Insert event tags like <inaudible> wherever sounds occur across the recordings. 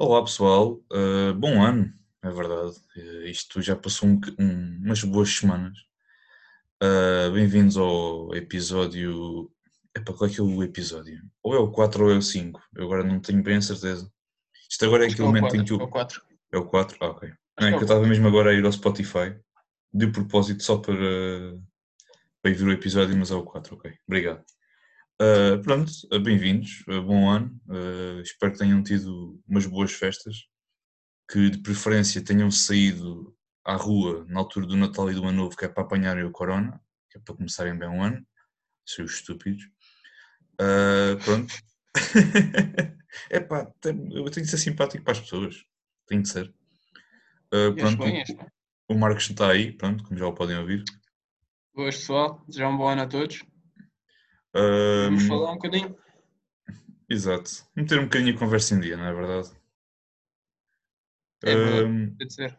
Olá pessoal, Uh, bom ano, é verdade. Uh, isto já passou um, um, umas boas semanas. Uh, Bem-vindos ao episódio. Epá, qual é que é o episódio? Ou é o 4 ou é o 5? Eu agora não tenho bem a certeza. Isto agora é aquele é momento em que o. É o 4. É o 4? Ah, ok. Não, é que eu estava mesmo agora a ir ao Spotify, de propósito só para, para ir ver o episódio, mas é o 4, ok. Obrigado. Uh, pronto, uh, bem-vindos, uh, bom ano. espero que tenham tido umas boas festas, que de preferência tenham saído à rua na altura do Natal e do Ano Novo, que é para apanharem o Corona, que é para começarem bem um ano, seus estúpidos. pronto. <laughs> é pá, eu tenho que ser simpático para as pessoas, tenho que ser. pronto, bem, o Marcos está aí, pronto, como já o podem ouvir. Boas pessoal, desejar um bom ano a todos. Vamos um, falar um bocadinho. Exato. Meter um bocadinho a conversa em dia, não é verdade? É verdade, um, pode ser.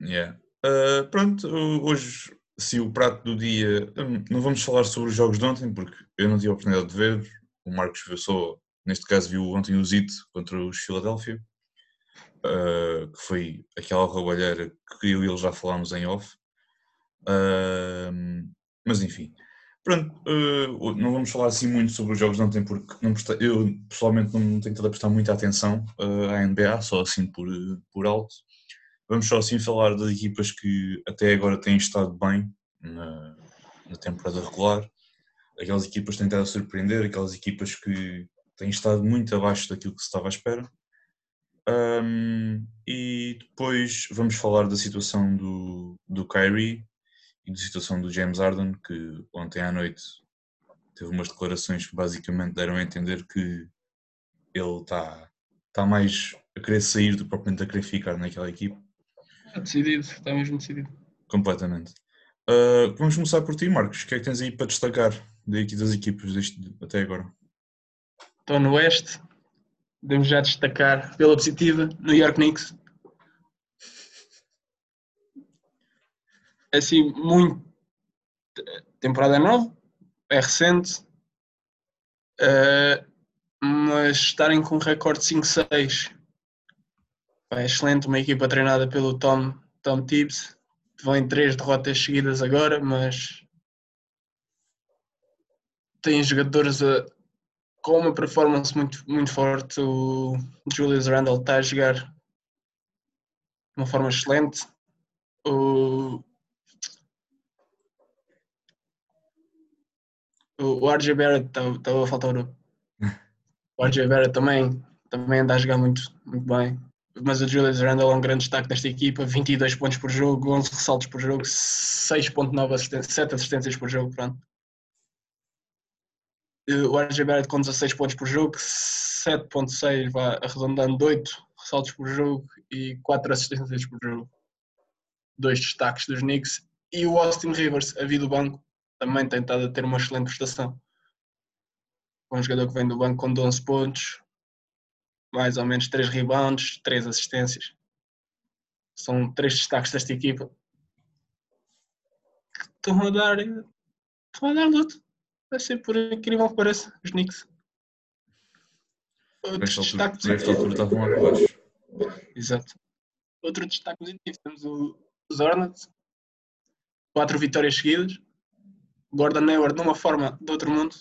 Yeah. Uh, pronto, hoje, se o prato do dia. Hum, não vamos falar sobre os jogos de ontem, porque eu não tive a oportunidade de ver. O Marcos viu só, neste caso, viu ontem o Zito contra os Philadelphia, uh, que foi aquela roubalheira que eu e ele já falámos em off. Uh, mas enfim, Pronto, uh, não vamos falar assim muito sobre os jogos de ontem, porque não presta, eu pessoalmente não tenho estado a prestar muita atenção uh, à NBA, só assim por, por alto. Vamos só assim falar das equipas que até agora têm estado bem na, na temporada regular, aquelas equipas que têm estado a surpreender, aquelas equipas que têm estado muito abaixo daquilo que se estava à espera. Um, e depois vamos falar da situação do, do Kyrie, e da situação do James Harden, que ontem à noite teve umas declarações que basicamente deram a entender que ele está tá mais a querer sair do que propriamente a querer ficar naquela equipe. Está decidido, está mesmo decidido. Completamente. Uh, vamos começar por ti, Marcos. O que é que tens aí para destacar daqui das equipas deste, até agora? Estou no Oeste. Podemos já destacar pela positiva New York Knicks. Assim, muito. Temporada nova, é recente, uh, mas estarem com um recorde 5-6 é excelente. Uma equipa treinada pelo Tom, Tom Tibbs. Vão em três derrotas seguidas agora, mas tem jogadores a, com uma performance muito, muito forte. O Julius Randle está a jogar de uma forma excelente. O O RJ Barrett estava tá, a faltar o. RJ Barrett também, também anda a jogar muito, muito bem. Mas o Julius Randle é um grande destaque desta equipa: 22 pontos por jogo, 11 ressaltos por jogo, 6,9 assistências, 7 assistências por jogo. Pronto. O RJ Barrett com 16 pontos por jogo, 7,6 vai arredondando 8 ressaltos por jogo e 4 assistências por jogo. Dois destaques dos Knicks. E o Austin Rivers, a vida do banco, também tem estado a ter uma excelente prestação. Um jogador que vem do banco com 11 pontos, mais ou menos 3 rebounds, 3 assistências. São três destaques desta equipa. Estão a dar. Estão a dar luto. Vai ser por incrível que pareça, os Knicks. Outro destaque positivo. estavam. Exato. Outro destaque positivo, temos os Hornets. Quatro vitórias seguidas. Gordon Hayward numa forma de outro mundo.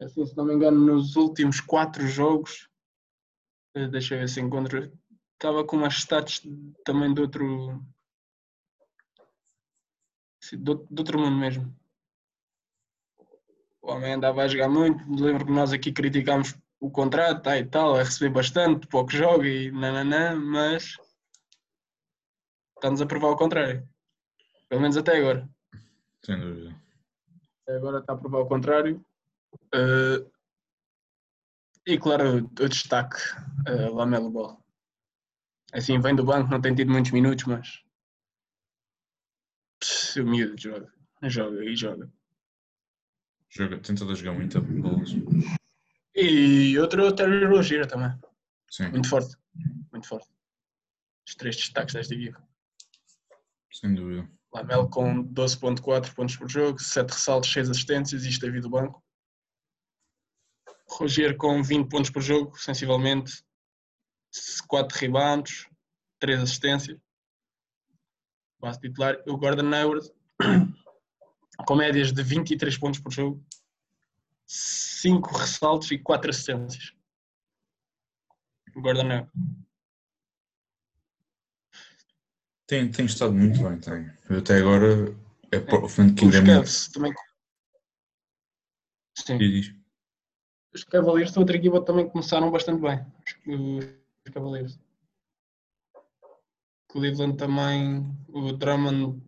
Assim, se não me engano, nos últimos quatro jogos, eh, deixa eu ver se encontro, estava com umas stats também de outro. De outro mundo mesmo. O homem andava a jogar muito. Lembro que nós aqui criticámos o contrato tá, e tal, a receber bastante, pouco jogo e nananã, mas estamos a provar o contrário. Pelo menos até agora. Sem dúvida. Agora está a provar o contrário. Uh, e claro, o destaque, uh, Lamelo Ball. Assim, vem do banco, não tem tido muitos minutos, mas o miúdo joga, joga e joga. Joga, tenta jogar muito bolas. E outro, o Terry Rogier também. Sim. Muito forte, muito forte. Os três destaques desta equipa. Sem dúvida. Lamelo com 12.4 pontos por jogo, 7 ressaltos, 6 assistências, isto é vida do banco. Roger com 20 pontos por jogo, sensivelmente. 4 rebounds, 3 assistências. Base titular. O Gordon Hayward, com médias de 23 pontos por jogo, 5 ressaltos e 4 assistências. O Gordon Hayward. Tem, tem estado muito bem, tem. Eu até agora é que Os ainda é muito. Também. Sim. Diz. Os Cavaliers, outra equipa, também começaram bastante bem. Os, os Cavaliers. Cleveland também, o Drummond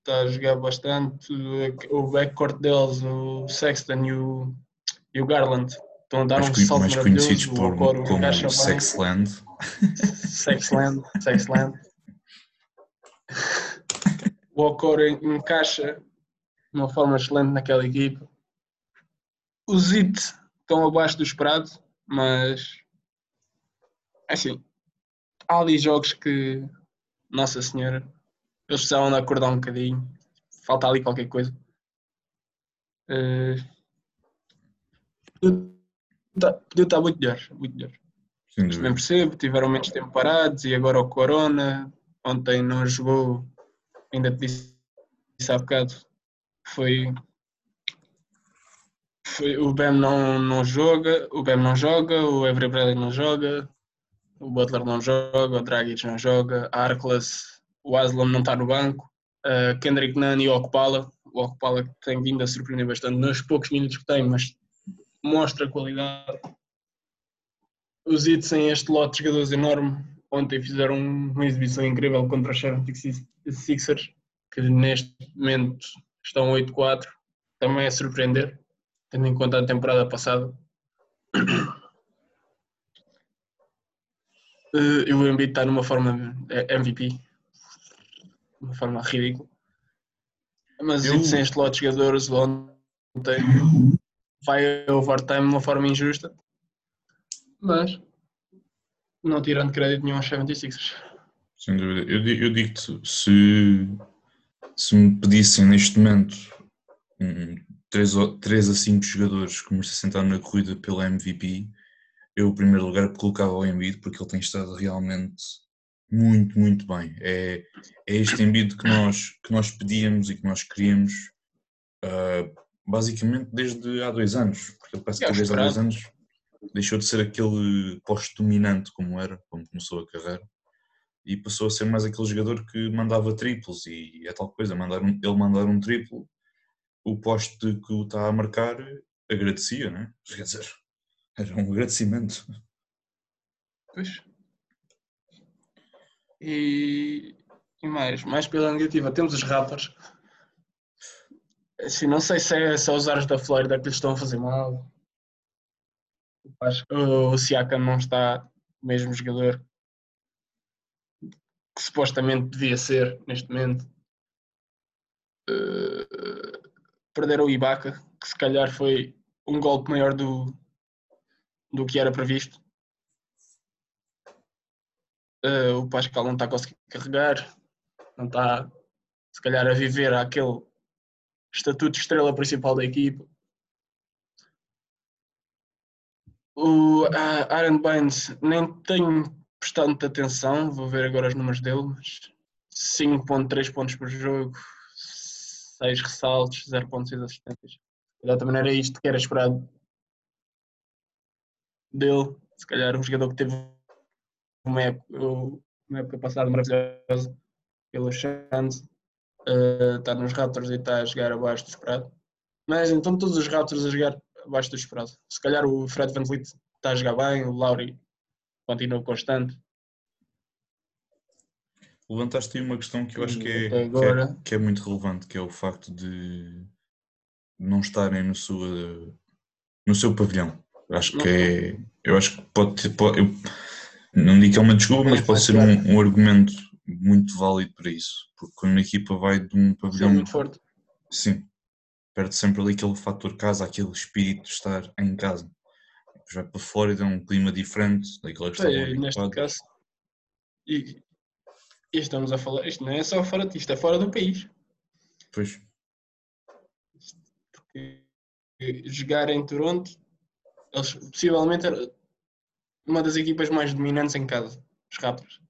está a jogar bastante. O o backcourt deles, o Sexton e o, e o Garland, estão a dar Mais, um salto mais conhecidos por, o como. <laughs> Sexland. Sexland, Sexland. O Okoro encaixa de uma forma excelente naquela equipa. Os IT estão abaixo do esperado, mas assim, há ali jogos que, Nossa Senhora, eles precisavam de acordar um bocadinho. Falta ali qualquer coisa. Eh, podia estar- muito melhor, muito melhor. Também dúvida. percebo, tiveram menos tempo parados e agora o Corona, ontem não jogou, ainda te disse há bocado, foi, foi o Bam não, não joga, o Bam não joga, o Avery Bradley não joga, o Butler não joga, o Dragic não joga, a Arclas, o Aslam não está no banco, a Kendrick Nunn e o Okpala, o Okpala tem vindo a surpreender bastante nos poucos minutos que tem, mas mostra qualidade os Heat têm este lote de jogadores enorme. Ontem fizeram uma exibição incrível contra os 76ers, que neste momento estão 8-4. Também é surpreender, tendo em conta a temporada passada. <coughs> Eh, E o Embiid está numa forma é MVP, uma forma ridícula. Mas Eu- sem este lote de jogadores ontem <coughs> vai a overtime de uma forma injusta. Mas não tirando crédito nenhum aos 76ers. Sem dúvida. Eu, eu digo-te, se, se me pedissem neste momento um, 3, a 5 jogadores que me sentaram na corrida pela MVP, eu, em primeiro lugar, colocava o Embiid porque ele tem estado realmente muito, muito bem. É, é este Embiid que nós, que nós pedíamos e que nós queríamos ah, basicamente desde há dois anos, porque ele parece que desde há dois anos deixou de ser aquele posto dominante como era, como começou a carreira e passou a ser mais aquele jogador que mandava triplos e é tal coisa, mandar um, ele mandar um triplo, o poste que o está a marcar agradecia, né? <laughs> Quer dizer, era um agradecimento. Pois. E, e mais, mais pela negativa, temos os Raptors. Assim, não sei se é só os ares da Flórida que lhes estão a fazer mal. O Siakam não está o mesmo jogador que supostamente devia ser neste momento. Eh, perderam o Ibaka, que se calhar foi um golpe maior do, do que era previsto. Eh, o Pascal não está a conseguir carregar, não está, se calhar, a viver aquele estatuto de estrela principal da equipa. O ah, Aaron Baines nem tenho prestado muita atenção, vou ver agora os números dele, mas 5.3 pontos por jogo, 6 ressaltos, 0.6 assistências. Calhar também era isto que era esperado dele. Se calhar um jogador que teve uma época, uma época passada maravilhosa pelo Chance, está nos Raptors e está a jogar abaixo do esperado. Mas então todos os Raptors a jogar abaixo do esperado. Se calhar o Fred Van Vliet está a jogar bem, o Lauri continua constante. Levantaste aí uma questão que eu acho que é, que agora. é, que é muito relevante, que é o facto de não estarem no, sua, no seu pavilhão. Acho que é. Eu acho que pode ter. Pode, eu não digo que é uma desculpa, mas pode ser um, um argumento muito válido para isso. Porque quando uma equipa vai de um Sim, pavilhão. muito forte. Sim. Perde sempre ali aquele fator casa, aquele espírito de estar em casa. Depois vai para fora e dá um clima diferente daquele que estavam Sim, neste caso. E, e estamos a falar, isto não é só fora, isto é fora do país. Pois. E jogar em Toronto, eles possivelmente era- uma das equipas mais dominantes em casa, os Raptors.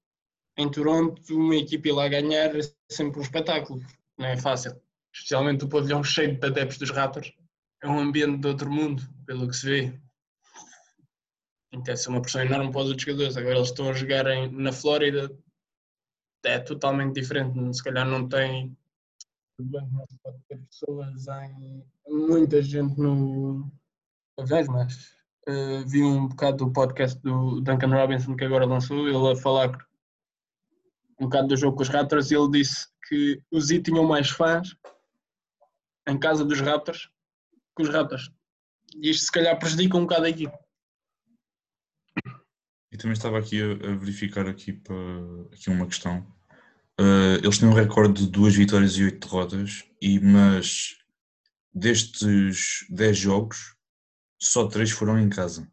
Em Toronto, uma equipa ir lá ganhar é sempre um espetáculo, não é fácil. Especialmente o pavilhão cheio de adeptos dos Raptors. É um ambiente de outro mundo, pelo que se vê. Tem ser uma pressão enorme para os outros jogadores. Agora eles estão a jogar em, na Flórida, é totalmente diferente. Se calhar não tem. Tudo bem, pode ter pessoas em. muita gente no. Talvez, mas uh, vi um bocado do podcast do Duncan Robinson que agora lançou, ele a falar um bocado do jogo com os Raptors e ele disse que os Z tinham mais fãs em casa dos Raptors que os Raptors. E isto se calhar prejudica um bocado a equipe. E também estava aqui a, a verificar aqui, para, aqui uma questão. Uh, eles têm um recorde de duas vitórias e oito derrotas, e, mas destes 10 jogos, só três foram em casa.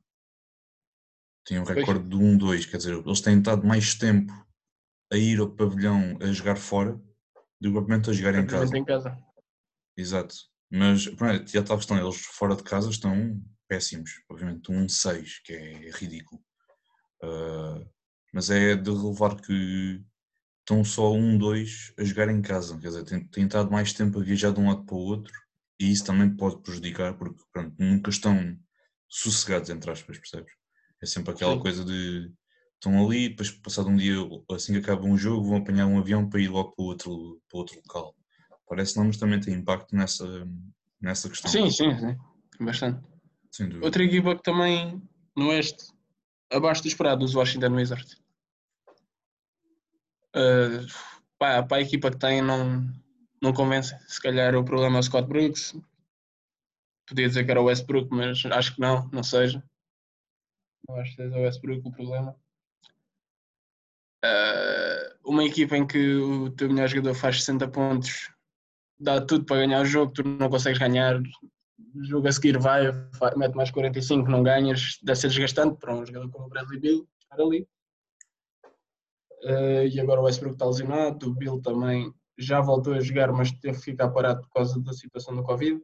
Tem um recorde de 1-2, quer dizer, eles têm estado mais tempo a ir ao pavilhão a jogar fora do que propriamente a jogar em casa. em casa. Exato. Mas já tal questão, eles fora de casa estão péssimos. Obviamente, um 6, que é ridículo. Uh, mas é de relevar que estão só um, dois a jogar em casa. Quer dizer, têm, estado mais tempo a viajar de um lado para o outro e isso também pode prejudicar porque pronto, nunca estão sossegados, entre aspas, percebes? É sempre aquela Sim. coisa de estão ali, depois passado um dia, assim que acaba um jogo, vão apanhar um avião para ir logo para outro, para outro local. Parece não, mas também tem impacto nessa, nessa questão. Sim, sim, sim. Bastante. Outra equipa que também no Oeste, abaixo do esperado, os Washington Wizards. Uh, pá, para a equipa que tem, não, não convence. Se calhar o problema é o Scott Brooks. Podia dizer que era o Westbrook, mas acho que não, não seja. Não acho que seja o Westbrook o problema. Uh, uma equipa em que o teu melhor jogador faz 60 pontos, dá tudo para ganhar o jogo, tu não consegues ganhar, jogo a seguir vai, vai mete mais 45, não ganhas, deve ser desgastante para um jogador como o Bradley Bill estar ali. Uh, e agora o Westbrook está lesionado, o Bill também já voltou a jogar, mas teve que ficar parado por causa da situação do Covid.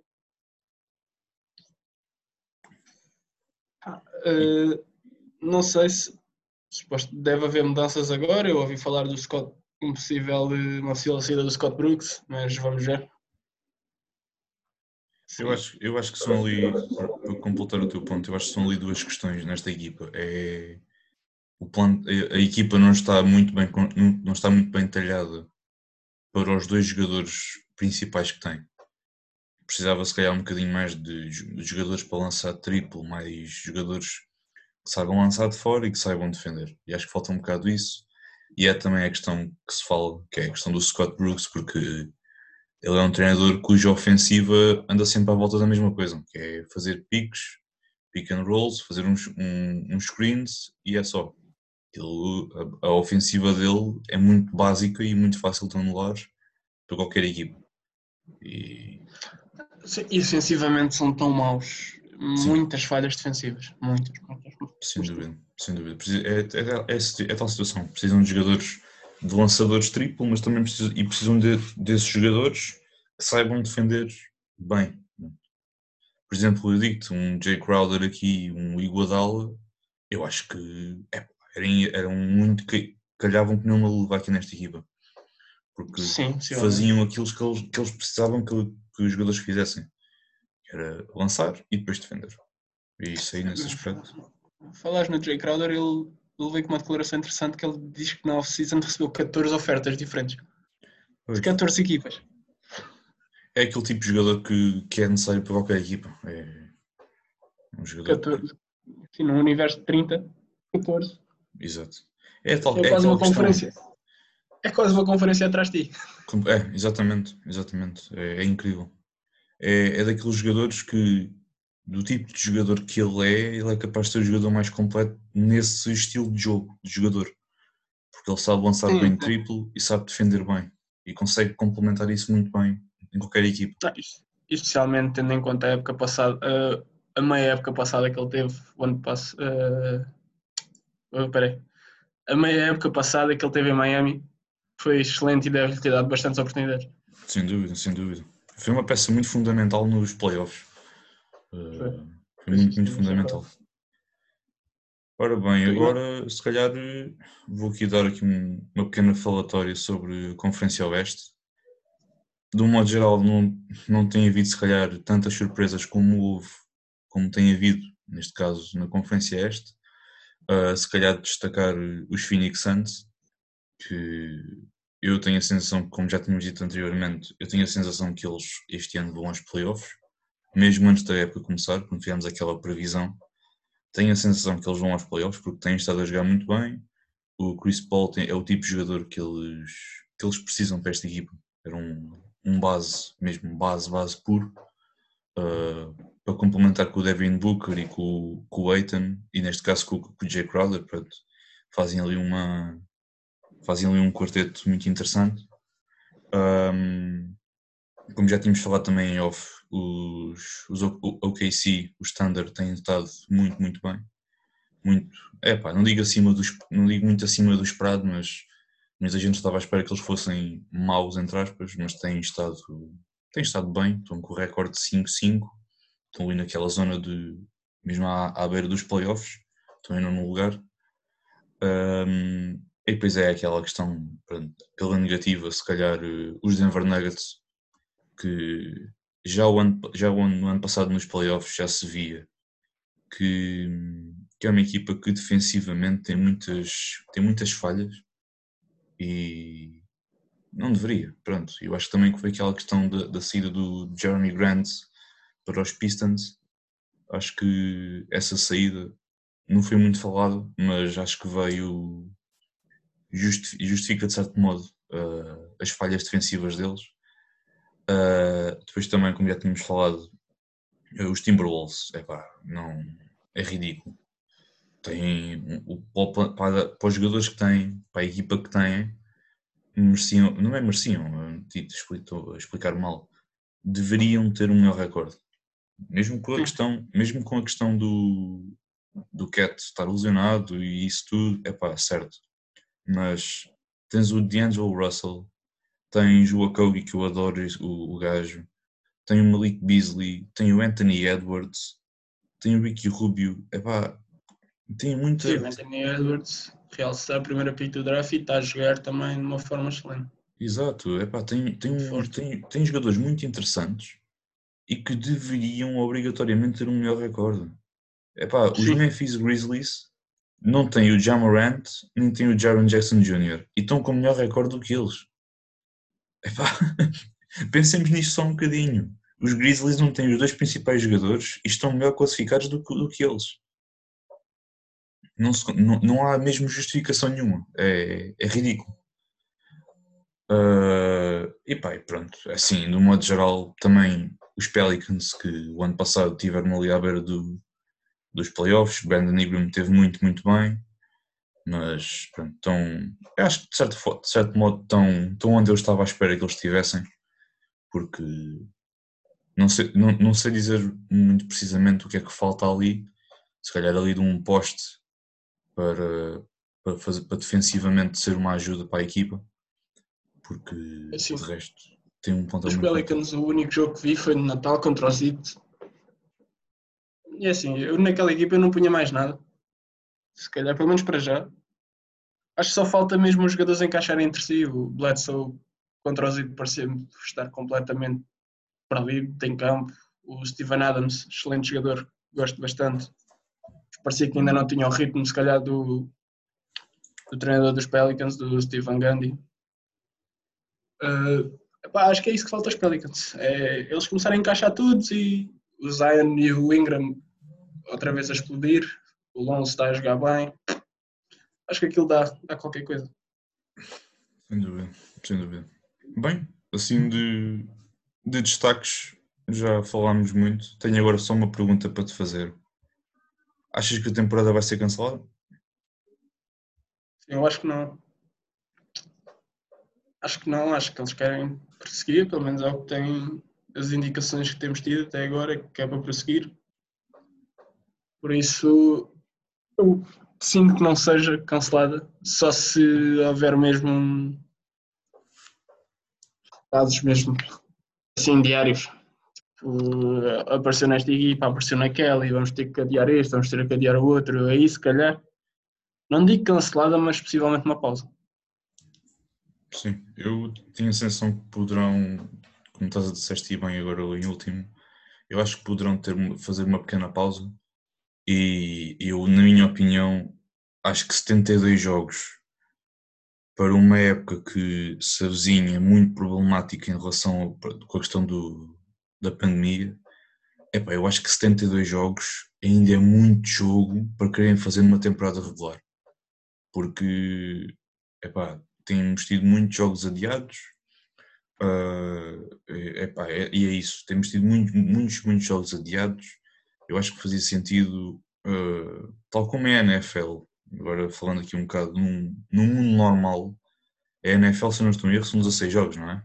Uh, não sei se suposto, deve haver mudanças agora. Eu ouvi falar do Scott, um possível, uma possível saída do Scott Brooks, mas vamos ver. Eu acho, eu acho que são ali, para completar o teu ponto, eu acho que são ali duas questões nesta equipa. É, o plano, a, a equipa não está muito bem, não está muito bem talhada para os dois jogadores principais que tem. Precisava se calhar um bocadinho mais de, de jogadores para lançar triplo, mais jogadores que saibam lançar de fora e que saibam defender. E acho que falta um bocado isso. E é também a questão que se fala, que é a questão do Scott Brooks, porque ele é um treinador cuja ofensiva anda sempre à volta da mesma coisa, que é fazer picos, pick and rolls, fazer uns, um, uns screens e é só. Ele, a, a, ofensiva dele é muito básica e muito fácil de anular para qualquer equipe. E... Sim, defensivamente são tão maus muitas falhas defensivas. Muitas, muitas, muitas. Sem dúvida, sem dúvida. É, é, é, é, tal situação. Precisam de jogadores de lançadores triplo, mas também precisam, e precisam de, desses jogadores que saibam defender bem. Por exemplo, eu digo-te, um Jay Crowder aqui, um Iguodala, eu acho que é, eram, eram muito que calhavam que não luva aqui nesta equipa. Porque sim, sim, faziam aquilo que eles, que eles precisavam que, que os jogadores fizessem era lançar e depois defender. E isso aí nesse aspecto. Falaste no Jay Crowder, ele, ele veio com uma declaração interessante que ele diz que na off-season recebeu 14 ofertas diferentes. Pois. De 14 equipas. É aquele tipo de jogador que, que é necessário para qualquer equipa. É um jogador. 14. Sim, num universo de 30, 14. Exato. É, tal, é, é quase uma conferência. É quase uma conferência atrás de ti. É, exatamente, exatamente. É, é incrível é, é daqueles jogadores que, do tipo de jogador que ele é, ele é capaz de ser o jogador mais completo nesse estilo de jogo, de jogador. Porque ele sabe lançar sim, bem triplo e sabe defender bem. E consegue complementar isso muito bem em qualquer equipe. Tá, especialmente tendo em conta a época passada, uh, a meia época passada que ele teve, o ano passado. Uh, uh, peraí. A meia época passada que ele teve em Miami foi excelente e deve-lhe ter dado bastantes oportunidades. Sem dúvida, sem dúvida. Foi uma peça muito fundamental nos playoffs. Uh, foi muito, muito fundamental. Ora bem, agora se calhar vou aqui dar aqui um, uma pequena falatória sobre a Conferência Oeste. De um modo geral não, não tem havido se calhar tantas surpresas como houve, como tem havido, neste caso na Conferência Este. Uh, se calhar destacar os Phoenix Suns, que eu tenho a sensação, como já tínhamos dito anteriormente, eu tenho a sensação que eles este ano vão aos playoffs, mesmo antes da época começar, quando tivemos aquela previsão tenho a sensação que eles vão aos playoffs porque têm estado a jogar muito bem. O Chris Paul tem, é o tipo de jogador que eles, que eles precisam para esta equipa. Era um, um base, mesmo base, base puro, uh, para complementar com o Devin Booker e com, com o Aiton, e neste caso com, com o Jay Crowder. Pronto, fazem ali uma fazem ali um quarteto muito interessante. Um, como já tínhamos falado também em off, os, os OKC, o Standard, têm estado muito, muito bem. Muito, é pá, não digo, acima dos, não digo muito acima do esperado, mas, mas a gente estava à espera que eles fossem maus, entre aspas, mas têm estado, têm estado bem, estão com o recorde de 5-5, estão ali naquela zona de, mesmo à, à beira dos playoffs, estão ainda no lugar. Um, e depois é aquela questão, pela negativa, se calhar os Denver Nuggets que já, o ano, já o ano, no ano passado nos playoffs já se via que, que é uma equipa que defensivamente tem muitas, tem muitas falhas e não deveria. Pronto, eu acho também que foi aquela questão da, da saída do Jeremy Grant para os Pistons. Acho que essa saída não foi muito falada, mas acho que veio justifica de certo modo uh, as falhas defensivas deles Uh, depois também, como já tínhamos falado, os Timberwolves, epá, não, é ridículo. Tem, o, para, para, os jogadores que têm, para a equipa que têm, mereciam, não é mereciam, estou a explicar mal, deveriam ter um melhor recorde. Mesmo com a questão, mesmo com a questão do, do Cat estar lesionado e isso tudo, é pá, certo. Mas tens o D'Angelo Russell, tens o Akogi, que eu adoro o, o gajo, tem o Malik Beasley, tem o Anthony Edwards, tem o Ricky Rubio, epá, tem muita... Sim, Anthony Edwards realçar a primeira pick do draft e está a jogar também de uma forma excelente. Exato, epá, tem, tem, tem, tem jogadores muito interessantes e que deveriam obrigatoriamente ter um melhor recorde. Epá, os Memphis Grizzlies não têm o Jamorant nem têm o Jaron Jackson Jr. e estão com melhor recorde do que eles. Epá, <laughs> pensemos nisto só um bocadinho. Os Grizzlies não têm os dois principais jogadores e estão melhor classificados do que, do que eles. Não, se, não, não, há mesmo justificação nenhuma. É, é ridículo. Uh, e pá, pronto. Assim, no modo geral, também os Pelicans que o ano passado tiveram ali à beira do, dos playoffs. Brandon Ingram teve muito, muito bem mas pronto, estão, eu acho que de certo, de certo modo estão, estão onde eu estava à espera que eles estivessem, porque não sei, não, não sei dizer muito precisamente o que é que falta ali, se calhar ali de um poste para, para, fazer, para defensivamente ser uma ajuda para a equipa, porque assim, de resto tem um ponto Os Pelicans, o único jogo que vi foi no Natal contra o Zit. E assim, eu naquela equipa eu não punha mais nada se calhar, pelo menos para já. Acho que só falta mesmo os jogadores encaixarem entre si. O Bledsoe contra o Zid parecia estar completamente perdido, tem campo. O Steven Adams, excelente jogador, gosto bastante. Parecia que ainda não tinha o ritmo, se calhar, do, do treinador dos Pelicans, do Steven Gandhi. Uh, epá, acho que é isso que falta aos Pelicans. É eles começarem a encaixar todos e o Zion e o Ingram outra vez a explodir o Lonzo está a jogar bem. Acho que aquilo dá, dá qualquer coisa. Sem dúvida, sem dúvida. Bem, assim de, de destaques já falámos muito. Tenho agora só uma pergunta para te fazer. Achas que a temporada vai ser cancelada? Eu acho que não. Acho que não, acho que eles querem prosseguir, pelo menos é o que tem as indicações que temos tido até agora, que é para prosseguir. Por isso, eu sinto que não seja cancelada, só se houver mesmo casos mesmo assim diários. apareceu nesta equipa, apareceu naquela e vamos ter que adiar este, vamos ter que adiar o outro, aí se calhar, não digo cancelada, mas possivelmente uma pausa. Sim, eu tenho a sensação que poderão, como estás a disseste bem agora em último, eu acho que poderão ter, fazer uma pequena pausa e eu, na minha opinião, acho que 72 jogos para uma época que se avizinha muito problemática em relação com a questão do, da pandemia, epá, eu acho que 72 jogos ainda é muito jogo para querem fazer uma temporada regular. Porque epá, temos tido muitos jogos adiados uh, epá, é, e é isso, temos tido muito, muitos, muitos jogos adiados. Eu acho que fazia sentido, uh, tal como é a NFL, agora falando aqui um bocado, num, num mundo normal, a NFL, se não estou em erro, são 16 jogos, não é?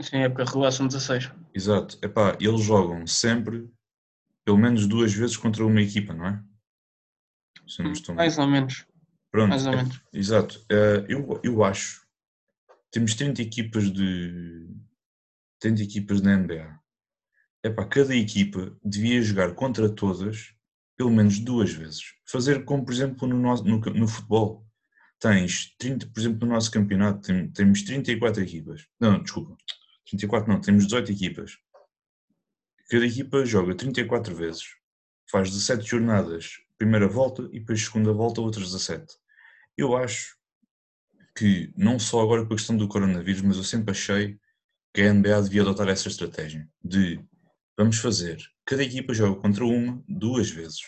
Sim, época regular são 16. Exato. Epá, eles jogam sempre pelo menos duas vezes contra uma equipa, não é? Se não estou Mais ou menos. Pronto. Mais ou é, menos. Exato. Uh, eu, eu acho. Temos 30 equipas de. 30 equipas da NBA. Epá, cada equipa devia jogar contra todas pelo menos duas vezes. Fazer como, por exemplo, no, no, no futebol. Tens 30, por exemplo, no nosso campeonato, tem, temos 34 equipas. Não, desculpa. 34 não, temos 18 equipas. Cada equipa joga 34 vezes. Faz 17 jornadas, primeira volta, e depois segunda volta, outras 17. Eu acho que, não só agora com a questão do coronavírus, mas eu sempre achei que a NBA devia adotar essa estratégia de vamos fazer, cada equipa joga contra uma duas vezes.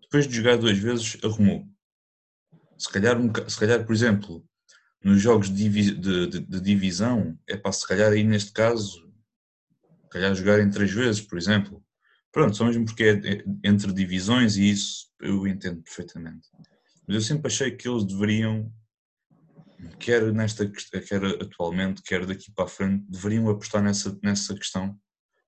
Depois de jogar duas vezes, arrumou. Se calhar, se calhar por exemplo, nos jogos de, de, de, de divisão, é para se calhar aí neste caso, se calhar jogarem três vezes, por exemplo. Pronto, só mesmo porque é, é entre divisões e isso eu entendo perfeitamente. Mas eu sempre achei que eles deveriam, quer nesta quer atualmente, quer daqui para a frente, deveriam apostar nessa, nessa questão.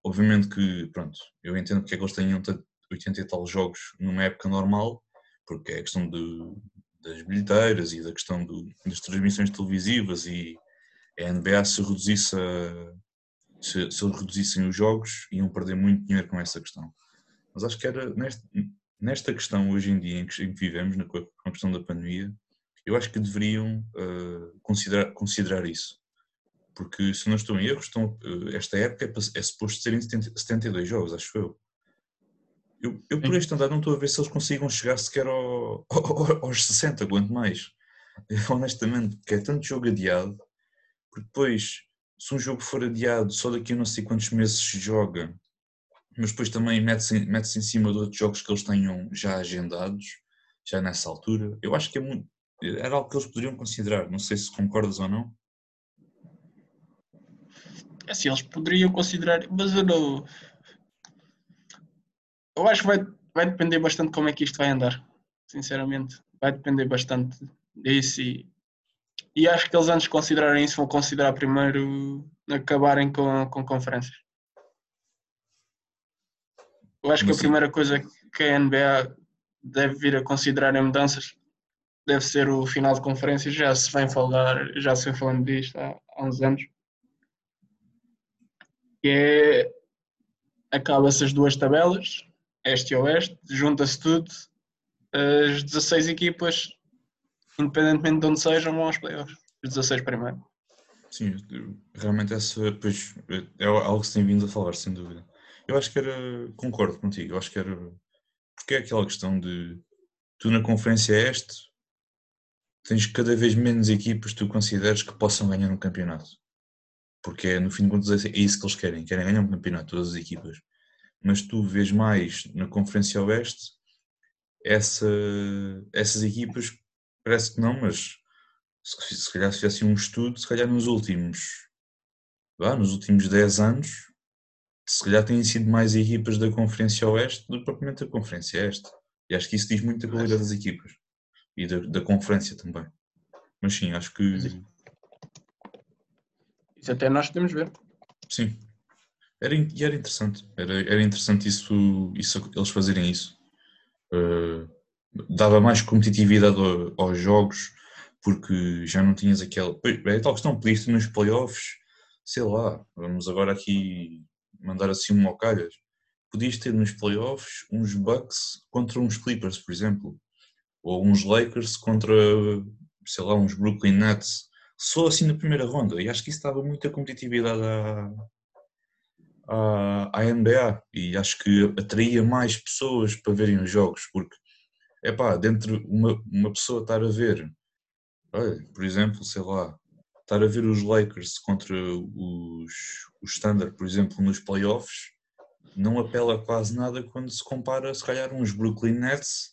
Obviamente que, pronto, eu entendo porque é que eles tenham 80 e tal jogos numa época normal, porque é a questão de, das bilheteiras e da questão do, das transmissões televisivas e a NBA se reduzisse a, se, se reduzissem os jogos iam perder muito dinheiro com essa questão. Mas acho que era nesta, nesta questão hoje em dia em que, em que vivemos, na, com a questão da pandemia, eu acho que deveriam uh, considerar, considerar isso. Porque se não estou em erro, estão, uh, esta época é, é suposto serem 70, 72 jogos, acho eu. Eu, eu por este andar não estou a ver se eles consigam chegar sequer ao, <laughs> ao, aos 60, quanto mais. Honestamente, porque é tanto jogo adiado, porque depois, se um jogo for adiado, só daqui a não sei quantos meses se joga, mas depois também mete-se mete em cima de outros jogos que eles tenham já agendados, já nessa altura. Eu acho que é muito, era algo que eles poderiam considerar, não sei se concordas ou não. É assim, eles poderiam considerar, mas eu não eu acho que vai, vai depender bastante como é que isto vai andar, sinceramente. Vai depender bastante disso e, e acho que eles antes de considerarem isso vão considerar primeiro acabarem com, com conferências. Eu acho que a primeira coisa que a NBA deve vir a considerar em mudanças deve ser o final de conferências. Já se vem falar, já se vem falando disto há, há uns anos. Que é acaba-se as duas tabelas, este e oeste, junta-se tudo, as 16 equipas, independentemente de onde sejam, vão aos playoffs. Os 16 primeiro. Sim, realmente essa pois, é algo que se tem vindo a falar, sem dúvida. Eu acho que era, concordo contigo, eu acho que era, porque é aquela questão de tu na conferência este tens cada vez menos equipas que tu consideres que possam ganhar um campeonato. Porque é, no fim de contas é isso que eles querem, querem ganhar um campeonato, todas as equipas mas tu vês mais na Conferência Oeste essa, essas equipas, parece que não, mas se, se calhar se fizesse um estudo, se calhar nos últimos, nos últimos 10 anos, se calhar têm sido mais equipas da Conferência Oeste do que propriamente da Conferência Este. E acho que isso diz muito da qualidade das equipas e da, da conferência também. Mas sim, acho que. Isso até nós podemos ver. Sim, era, e era interessante, era, era interessante isso, isso, eles fazerem isso. Uh, dava mais competitividade aos jogos, porque já não tinhas aquela. É tal questão, pediste nos playoffs, sei lá, vamos agora aqui mandar assim um ao calhas, podias ter nos playoffs uns Bucks contra uns Clippers, por exemplo, ou uns Lakers contra, sei lá, uns Brooklyn Nets, só assim na primeira ronda. E acho que isso dava muita competitividade à, à, à NBA e acho que atraía mais pessoas para verem os jogos, porque é pá, dentro uma, uma pessoa estar a ver, olha, por exemplo, sei lá, estar a ver os Lakers contra os, os Standard, por exemplo, nos playoffs, não apela quase nada quando se compara, se calhar, uns Brooklyn Nets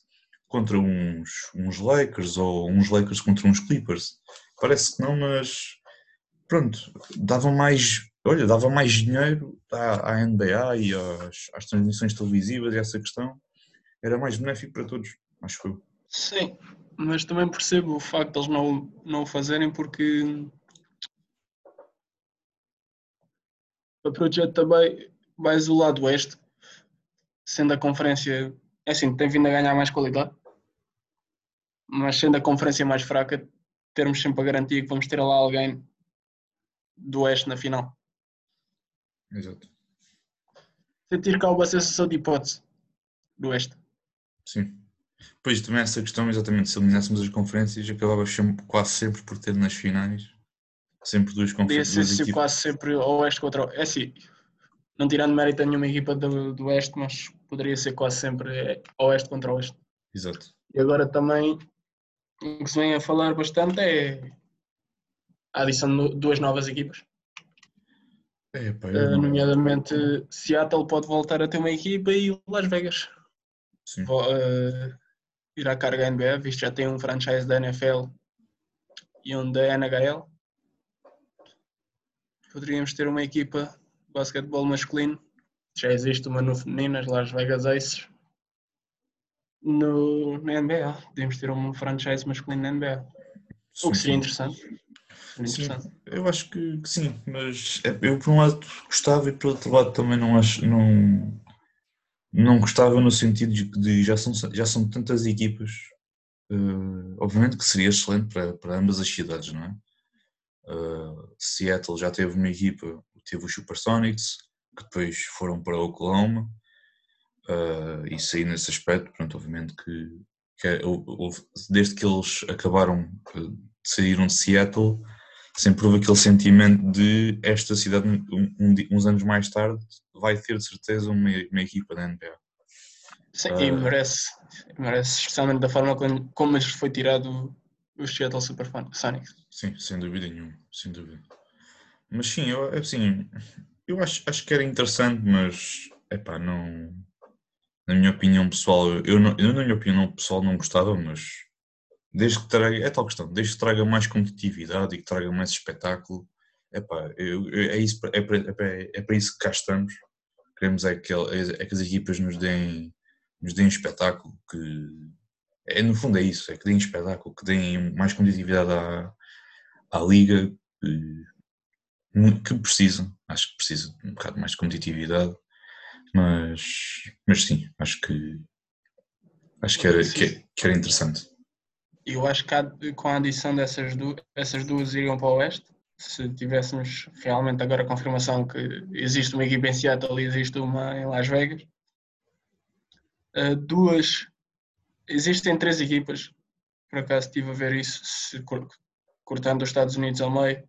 contra uns, uns Lakers ou uns Lakers contra uns Clippers. Parece que não, mas pronto, dava mais, olha, dava mais dinheiro à, à NBA e às, às transmissões televisivas e essa questão era mais benéfico para todos, acho eu. Sim, mas também percebo o facto de eles não, não o fazerem porque para projeto também mais o lado oeste, sendo a conferência, é assim, tem vindo a ganhar mais qualidade, mas sendo a conferência mais fraca, termos sempre a garantia que vamos ter lá alguém do oeste na final. Exato. Sentir que há uma sensação de hipótese do oeste. Sim. Pois também essa questão, exatamente, se eliminássemos as conferências, acabava sempre, quase sempre por ter nas finais sempre duas conferências. Podia ser quase sempre o oeste contra o. É assim, não tirando mérito a nenhuma equipa do, do Oeste, mas poderia ser quase sempre Oeste contra Oeste. Exato. E agora também que se vem a falar bastante é a adição de duas novas equipas. Pá, uh, nomeadamente Seattle pode voltar a ter uma equipa e Las Vegas Sim. Uh, irá carregar a NBA, visto já tem um franchise da NFL e um da NHL. Poderíamos ter uma equipa basquetebol masculino. Já existe uma no feminino, as Las Vegas Aces. No, na NBA, podemos ter um franchise masculino na NBA. Sim, o que seria interessante. Seria sim, eu acho que, que, sim, mas é, eu por um lado gostava e por outro lado também não acho, não, não gostava no sentido de que já são, já são tantas equipas, uh, obviamente que seria excelente para, para ambas as cidades, não é? Uh, Seattle já teve uma equipa teve os Supersonics, que depois foram para Oklahoma, uh, isso aí nesse aspecto, pronto, obviamente que, que é, houve, desde que eles acabaram de saíram de Seattle, sempre houve aquele sentimento de esta cidade, um, um, uns anos mais tarde, vai ter de certeza uma, uma equipa da NBA. Sim, uh, e merece, merece, especialmente da forma como, como foi tirado o Seattle Supersonics. Sim, sem dúvida nenhuma, sem dúvida. Mas sim, eu, assim, eu acho, acho que era interessante, mas, epá, não... Na minha opinião pessoal, eu, não, eu na minha opinião pessoal não gostava, mas desde que traga, é tal questão, desde que traga mais competitividade e que traga mais espetáculo, epá, eu, eu, é, isso, é, é, é para isso que cá estamos. Queremos é que, é que as equipas nos deem, nos deem espetáculo, que é, no fundo é isso, é que deem espetáculo, que deem mais competitividade à, à liga, que, que precisam, acho que precisam de um bocado mais de competitividade, mas, mas sim, acho que acho que era, que, que era interessante. Eu acho que com a adição dessas duas, essas duas iriam para o Oeste, se tivéssemos realmente agora a confirmação que existe uma equipa em Seattle e existe uma em Las Vegas. Uh, duas, existem três equipas, por acaso estive a ver isso, se, cortando os Estados Unidos ao meio,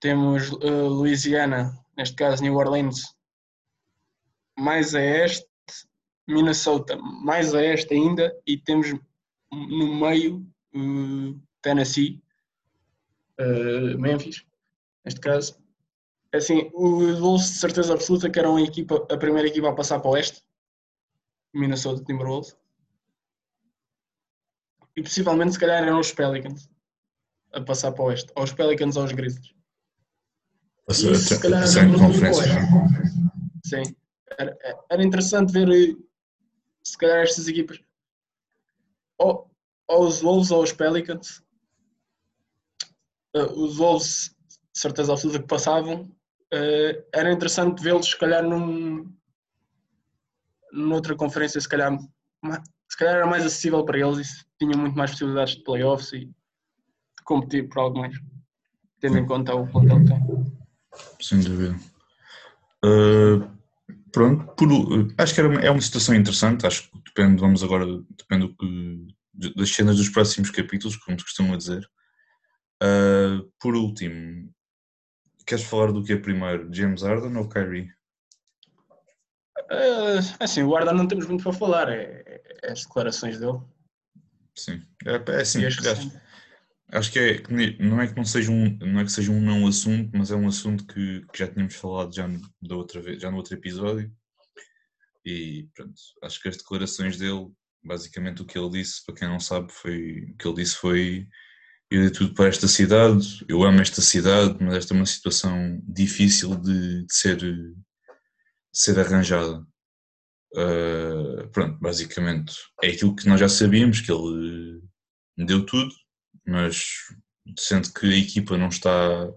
temos uh, Louisiana, neste caso New Orleans, mais a este, Minnesota, mais a este ainda, e temos no meio uh, Tennessee, uh, Memphis, neste caso. Assim, os Wolves de certeza absoluta que eram a, equipa, a primeira equipa a passar para o oeste, Minnesota Timberwolves. E possivelmente, se calhar, eram os Pelicans a passar para o oeste, ou os Pelicans ou os Grizzlies. Isso, se calhar sem conferência. Sim. Era, era, interessante ver eh, se calhar estas equipas ou, ou os Wolves ou os Pelicans. Uh, os Wolves, de certeza absoluta que passavam. Uh, era interessante vê-los se calhar num noutra conferência se calhar se calhar era mais acessível para eles e tinham muito mais possibilidades de playoffs e de competir por algo mais tendo em conta o plantel que tem sem dúvida. Uh, pronto, por, acho que era é uma situação interessante, acho que depende, vamos agora, depende do que, das cenas dos próximos capítulos, como se costuma dizer. Uh, por último, queres falar do que é primeiro, James Harden ou Kyrie? Uh, assim, o Harden não temos muito para falar, é, é as declarações dele. Sim, é, é assim, acho, acho que é, não é que não seja um, não é que seja um não assunto, mas é um assunto que, que já tínhamos falado já, da outra vez, já no outro episódio. E pronto, acho que as declarações dele, basicamente o que ele disse, para quem não sabe, foi o que ele disse foi eu dei tudo para esta cidade, eu amo esta cidade, mas esta é uma situação difícil de, de ser, de ser arranjada. Uh, pronto, basicamente é aquilo que nós já sabíamos, que ele deu tudo, mas sendo que a equipa não está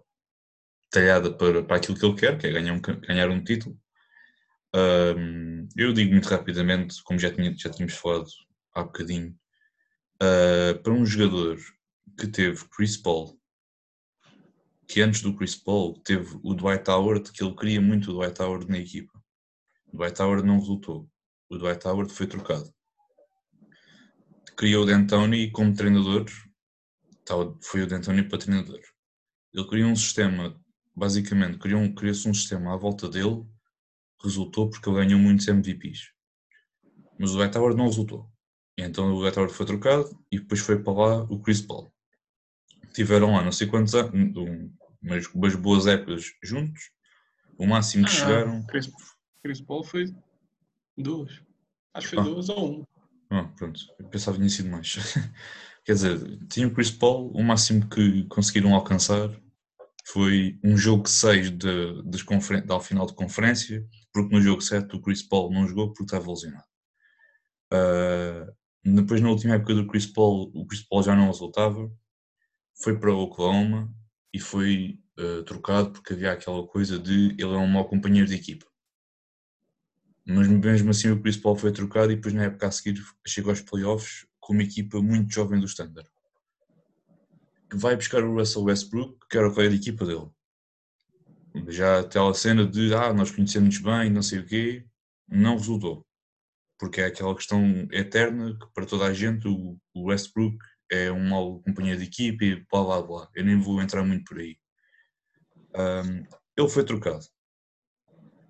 talhada para, para aquilo que ele quer, que é ganhar um, ganhar um título. Uh, eu digo muito rapidamente, como já, tinha, já tínhamos falado há bocadinho, uh, para um jogador que teve Chris Paul, que antes do Chris Paul teve o Dwight Howard, que ele queria muito o Dwight Howard na equipa. O Dwight Howard não resultou. O Dwight Howard foi trocado. Criou o D'Antoni como treinador. Foi o D'Antoni para treinador. Ele criou um sistema, basicamente, criou-se um, criou um sistema à volta dele, resultou porque ele ganhou muitos MVPs. Mas o Dwight Howard não resultou. Então o Dwight Howard foi trocado e depois foi para lá o Chris Paul. Tiveram lá não sei quantos anos, umas, umas boas épocas juntos. O máximo que ah, chegaram. Chris, Chris Paul foi Duas. Acho que foi ah. duas ou uma. Ah, pronto. Eu pensava que tinha sido mais. <laughs> Quer dizer, tinha o Chris Paul, o máximo que conseguiram alcançar foi um jogo 6 de, de, da final de conferência, porque no jogo 7 o Chris Paul não jogou porque estava lesionado. Uh, depois, na última época do Chris Paul, o Chris Paul já não resultava, foi para o Oklahoma e foi uh, trocado porque havia aquela coisa de ele é um mau companheiro de equipa mas mesmo assim o Chris Paul foi trocado e depois na época a seguir chegou aos playoffs com uma equipa muito jovem do Standard que vai buscar o Russell Westbrook que era o colega de equipa dele. Já até a cena de ah, nós conhecemos bem, não sei o quê não resultou. Porque é aquela questão eterna que para toda a gente o Westbrook é um mau companheiro de equipa e blá blá blá. Eu nem vou entrar muito por aí. Um, ele foi trocado.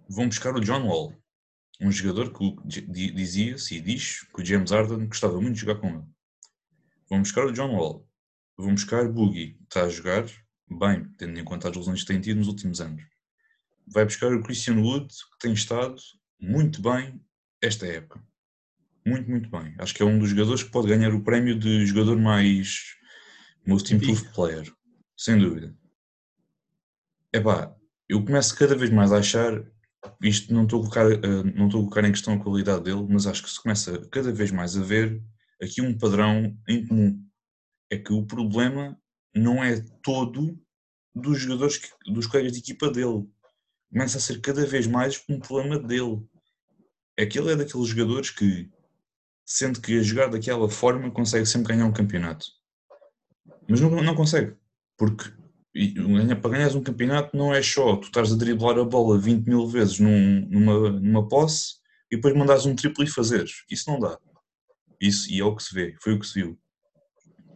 Vão buscar o John Wall um jogador que dizia-se e diz que o James Harden gostava muito de jogar com ele. Vão buscar o John Wall, vão buscar Boogie, está a jogar bem, tendo em conta as lesões que tem tido nos últimos anos. Vai buscar o Christian Wood, que tem estado muito bem esta época. Muito, muito bem. Acho que é um dos jogadores que pode ganhar o prémio de jogador mais Most Improved Player. Sem dúvida. É pá, eu começo cada vez mais a achar isto não estou, a colocar, eh, não estou a colocar em questão a qualidade dele, mas acho que se começa cada vez mais a ver aqui um padrão em comum. É que o problema não é todo dos jogadores, que, dos colegas de equipa dele. Começa a ser cada vez mais um problema dele. É que ele é daqueles jogadores que, sendo que a jogar daquela forma, consegue sempre ganhar um campeonato. Mas não, não consegue. Porque para ganhares um campeonato não é só tu estás a driblar a bola 20 mil vezes num, numa, numa posse e depois mandares um triplo e fazeres. Isso não dá. Isso, e é o que se vê, foi o que se viu.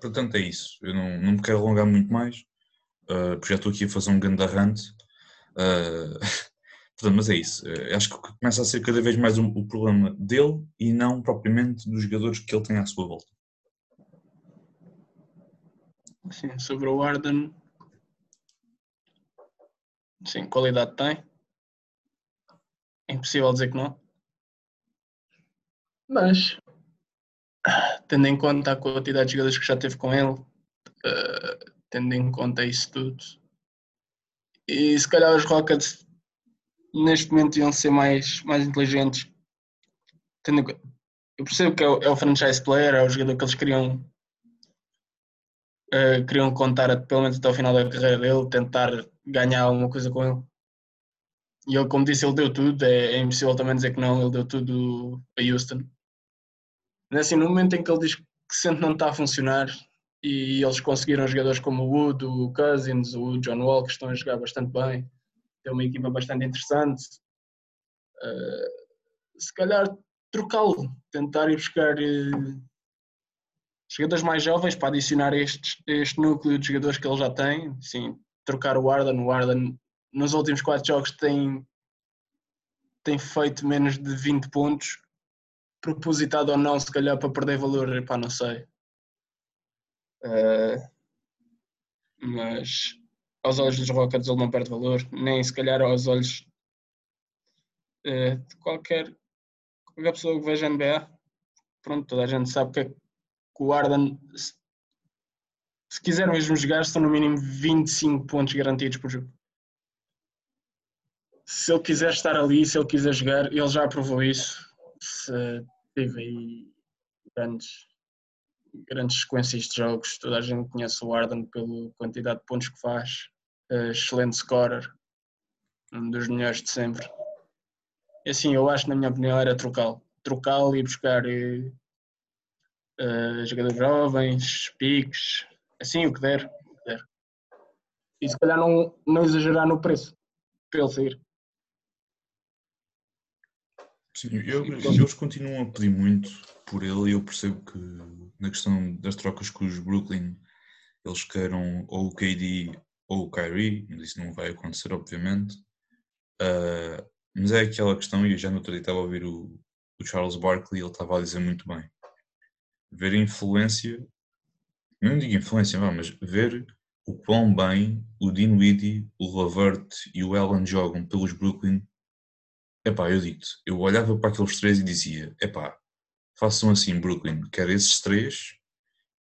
Portanto, é isso. Eu não, não me quero alongar muito mais, uh, porque já estou aqui a fazer um grande arrante. Uh, <laughs> portanto, mas é isso. Uh, acho que começa a ser cada vez mais um, o problema dele e não propriamente dos jogadores que ele tem à sua volta. Sim, sobre o Arden, Sim, qualidade tem. É impossível dizer que não. Mas, tendo em conta a quantidade de jogadores que já teve com ele, uh, tendo em conta isso tudo, e se calhar os Rockets neste momento iam ser mais, mais inteligentes. Tendo eu percebo que é o, é o, franchise player, é o jogador que eles queriam, uh, queriam contar pelo menos até o final da carreira dele, tentar ganhar alguma coisa com ele. E ele, como disse, ele deu tudo, é, é impossível também dizer que não, ele deu tudo a Houston. Mas assim, no momento em que ele diz que sente não está a funcionar e eles conseguiram jogadores como o Wood, o Cousins, o John Wall, que estão a jogar bastante bem, tem uma equipa bastante interessante, Uh, se calhar trocá-lo, tentar ir buscar uh, jogadores mais jovens para adicionar este, este núcleo de jogadores que ele já tem. Sim, trocar o Arden. O Arden nos últimos quatro jogos tem, tem feito menos de 20 pontos. Propositado ou não, se calhar para perder valor, pá, não sei. Uh, mas aos olhos dos Rockets ele não perde valor, nem se calhar aos olhos uh, de qualquer, qualquer pessoa que veja NBA. Pronto, toda a gente sabe que, é que o Arden, se, se quiser mesmo jogar, são no mínimo 25 pontos garantidos por jogo. Se ele quiser estar ali, se ele quiser jogar, ele já aprovou isso. Se teve aí grandes grandes sequências de jogos. Toda a gente conhece o Arden pela quantidade de pontos que faz. Uh, excelente scorer, um dos melhores de sempre. E assim, eu acho, na minha opinião, era trocá-lo. Trocá-lo e buscar uh, jogadores jovens, piques, assim, o que der. O que der. E se calhar não, não exagerar no preço, para ele sair. Sim, eu, eles continuam a pedir muito por ele e eu percebo que na questão das trocas com os Brooklyn eles queiram ou o KD ou o Kyrie, mas isso não vai acontecer obviamente. Uh, mas é aquela questão, e eu já no outro dia estava a ouvir o, o Charles Barkley ele estava a dizer muito bem. Ver a influência, não digo influência, mas ver o quão bem o Dinwiddie, o Lavert e o Allen jogam pelos Brooklyn Epá, eu digo-te, eu olhava para aqueles três e dizia, epá, façam assim Brooklyn, quer esses três,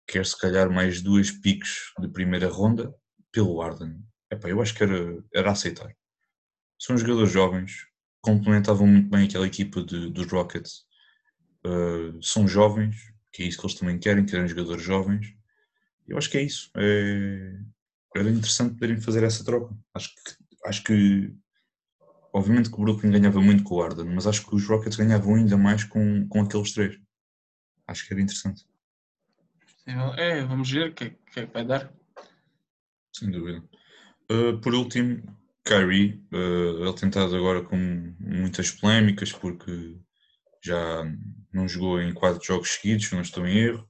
quer se calhar mais duas picos de primeira ronda pelo Arden. Epá, eu acho que era, era aceitar. São jogadores jovens, complementavam muito bem aquela equipa de, dos Rockets. Uh, são jovens, que é isso que eles também querem, querem jogadores jovens. Eu acho que é isso. É, era interessante poderem fazer essa troca. Acho que, acho que obviamente que o Brooklyn ganhava muito com o Arden, mas acho que os Rockets ganhavam ainda mais com, com aqueles três. Acho que era interessante. É, vamos ver o que, que é que vai dar. Sem dúvida. Uh, por último, Kyrie, uh, ele tentado agora com muitas polémicas porque já não jogou em quatro jogos seguidos, não estou em erro.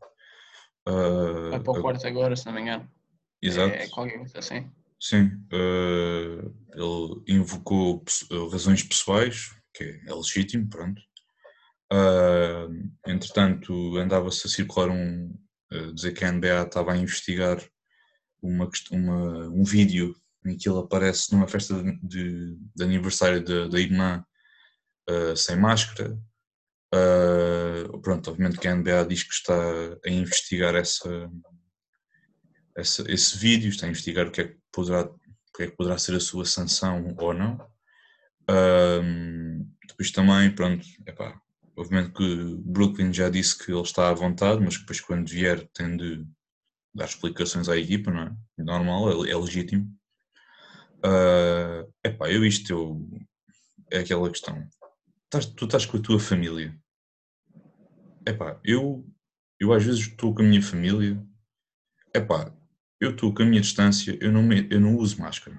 Uh, vai para o quarto agora, se não me engano. Exato. É qualquer coisa assim. Sim, uh, ele invocou razões pessoais, que é legítimo, pronto. Uh, entretanto, andava-se a circular um. Uh, dizer que a NBA estava a investigar uma, uma, um vídeo em que ele aparece numa festa de, de, de aniversário da irmã uh, sem máscara. Uh, pronto, obviamente que a NBA diz que está a investigar essa, essa, esse vídeo, está a investigar o que é que poderá, o que é que poderá ser a sua sanção ou não. Um, depois também, pronto, epá, obviamente que Brooklyn já disse que ele está à vontade, mas depois quando vier tem de dar explicações à equipa, não é? Normal, é, é legítimo. Uh, epá, eu isto eu, é aquela questão. Tu estás com a tua família. Epá, eu, eu às vezes estou com a minha família. Epá, eu estou com a minha distância, eu não, me, eu não uso máscara.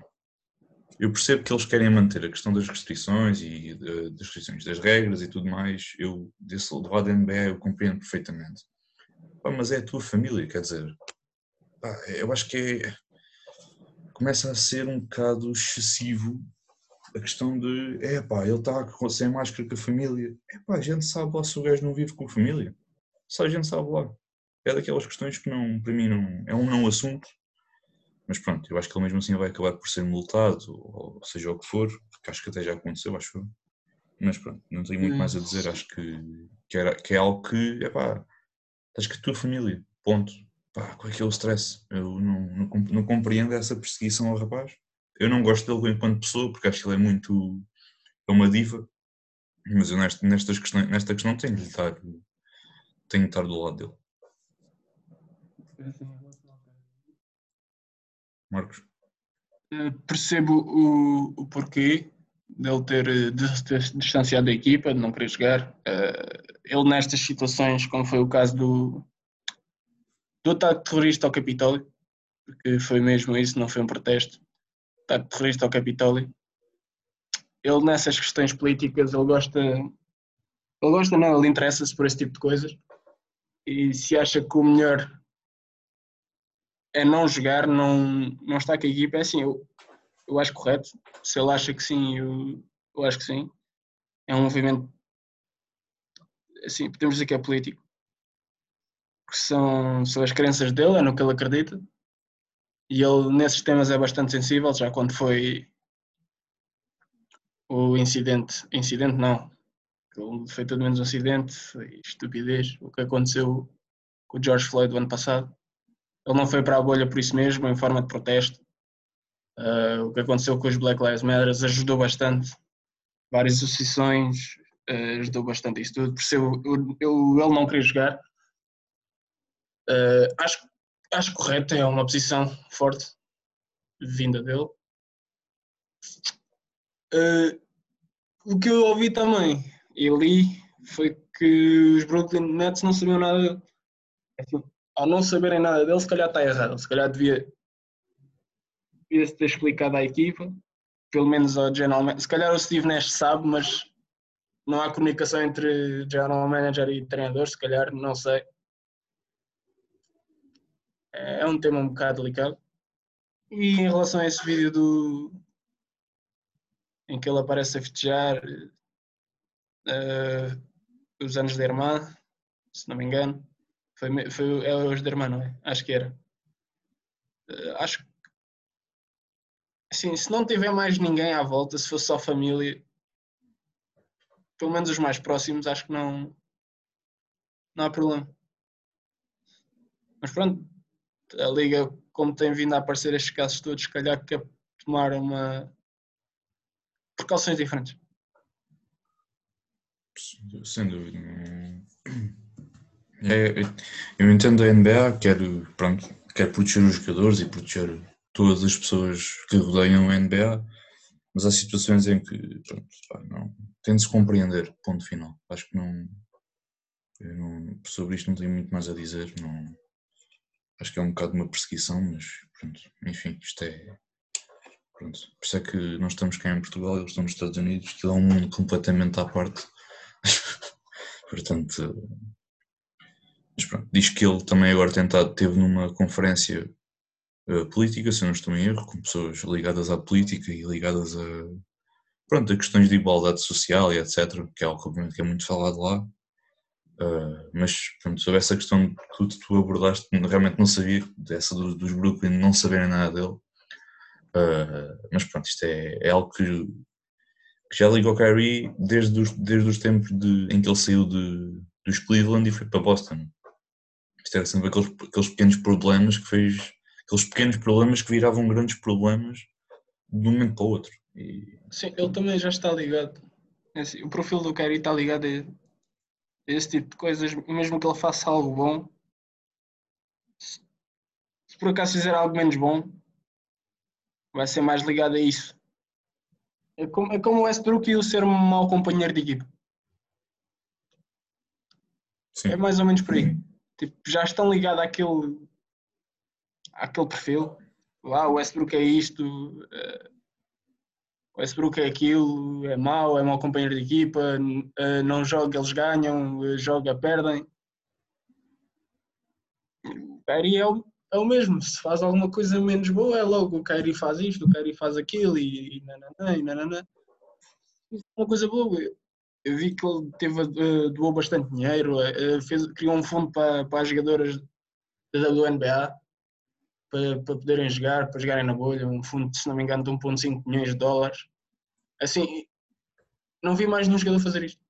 Eu percebo que eles querem manter a questão das restrições e uh, das restrições das regras e tudo mais. Eu, desse lado da NBA, eu compreendo perfeitamente. Mas é a tua família, quer dizer. Eu acho que é, começa a ser um bocado excessivo a questão de, é pá, ele está sem máscara com a família. É pá, a gente sabe lá se o gajo não vive com a família. Só a gente sabe lá é daquelas questões que não, para mim não, é um não assunto, mas pronto, eu acho que ele mesmo assim vai acabar por ser multado, ou seja o que for, porque acho que até já aconteceu, acho eu. Mas pronto, não tenho muito mais a dizer, acho que, que, era, que é algo que, é pá, estás com a tua família, ponto. Pá, qual é que é o stress? Eu não, não, não compreendo essa perseguição ao rapaz. Eu não gosto dele enquanto pessoa, porque acho que ele é muito, é uma diva, mas eu nestas questões, nesta questão tenho de estar, tenho de estar do lado dele. Marcos? Eh, percebo o, o porquê dele ter distanciado da equipa, de não querer jogar. Eh, ele nestas situações, como foi o caso do, do ataque terrorista ao Capitólio, porque foi mesmo isso, não foi um protesto, terrorista ao Capitólio, ele nessas questões políticas, ele gosta, ele gosta não, ele interessa-se por esse tipo de coisas e se acha que o melhor é não jogar, não, não está com a equipa, é assim, eu, eu acho correto. Se ele acha que sim, eu, eu acho que sim. É um movimento, assim, podemos dizer que é político. Porque são, são as crenças dele, é no que ele acredita. E ele, nesses temas, é bastante sensível, já quando foi o incidente, incidente não, foi tudo menos um acidente, estupidez, o que aconteceu com o George Floyd do ano passado. Ele não foi para a bolha por isso mesmo, em forma de protesto. Uh, o que aconteceu com os Black Lives Matter ajudou bastante. Várias associações uh, ajudou bastante isso tudo. Ser eu, eu, ele não queria jogar. Uh, acho, acho correto, é uma posição forte vinda dele. o que eu ouvi também e li foi que os Brooklyn Nets não sabiam nada. Assim, ao não saberem nada dele, se calhar está errado. Se calhar devia, devia ter explicado à equipa, pelo menos ao general manager. Se calhar o Steve Nash sabe, mas não há comunicação entre general manager e treinador, se calhar, não sei. É um tema um bocado delicado. E em relação a esse vídeo do em que ele aparece a festejar uh, os anos da irmã, se não me engano, foi, foi, é hoje da irmã, não é? Acho que era. Uh, acho que. Assim, se não tiver mais ninguém à volta, se fosse só família, pelo menos os mais próximos, acho que não. Não há problema. Mas pronto, a Liga, como tem vindo a aparecer estes casos todos, se calhar quer tomar uma. precauções diferentes. Sem dúvida. É, eu entendo a NBA, quero, pronto, quero proteger os jogadores e proteger todas as pessoas que rodeiam a NBA, mas há situações em que pronto, não, tem de se compreender, ponto final. Acho que não, não, sobre isto não tenho muito mais a dizer. Não, acho que é um bocado uma perseguição, mas pronto, enfim, isto é. Pronto, por isso é que nós estamos cá em Portugal, eles estão nos Estados Unidos, que é um mundo completamente à parte. <laughs> Portanto, mas pronto, diz que ele também agora tentado, teve numa conferência uh, política, se eu não estou em erro, com pessoas ligadas à política e ligadas a, pronto, a questões de igualdade social e etc, que é algo que é muito falado lá. Uh, mas pronto, sobre essa questão que tu, tu abordaste, realmente não sabia dessa dos, Brooklyn não saberem nada dele. Uh, mas pronto, isto é, é algo que, que, já ligou Kyrie desde os, desde os tempos de, em que ele saiu de, dos Cleveland e foi para Boston. Isto era sempre aqueles, aqueles pequenos problemas que fez, aqueles pequenos problemas que viravam grandes problemas de um momento para o outro. E... Sim, ele também já está ligado. É assim, o perfil do Kyrie está ligado a esse tipo de coisas, mesmo que ele faça algo bom, se por acaso fizer algo menos bom, vai ser mais ligado a isso. É como, é como o Westbrook e o ser um mau companheiro de equipe. Sim. É mais ou menos por aí. Tipo, já estão ligados àquele, àquele perfil. Lá, o Westbrook é isto, uh, o Westbrook é aquilo, é mau, é mau companheiro de equipa, uh, não joga, eles ganham, uh, joga, perdem. O Kyrie é o, é o mesmo, se faz alguma coisa menos boa, é logo o Kyrie faz isto, o Kyrie faz aquilo e, e nananã, e nananã. Uma coisa boa eu vi que ele teve, uh, doou bastante dinheiro, fez, criou um fundo para, para as jogadoras da WNBA para, para poderem jogar, para jogarem na bolha, um fundo, se não me engano, de 1,5 milhões de dólares. Assim, não vi mais nenhum jogador fazer isto.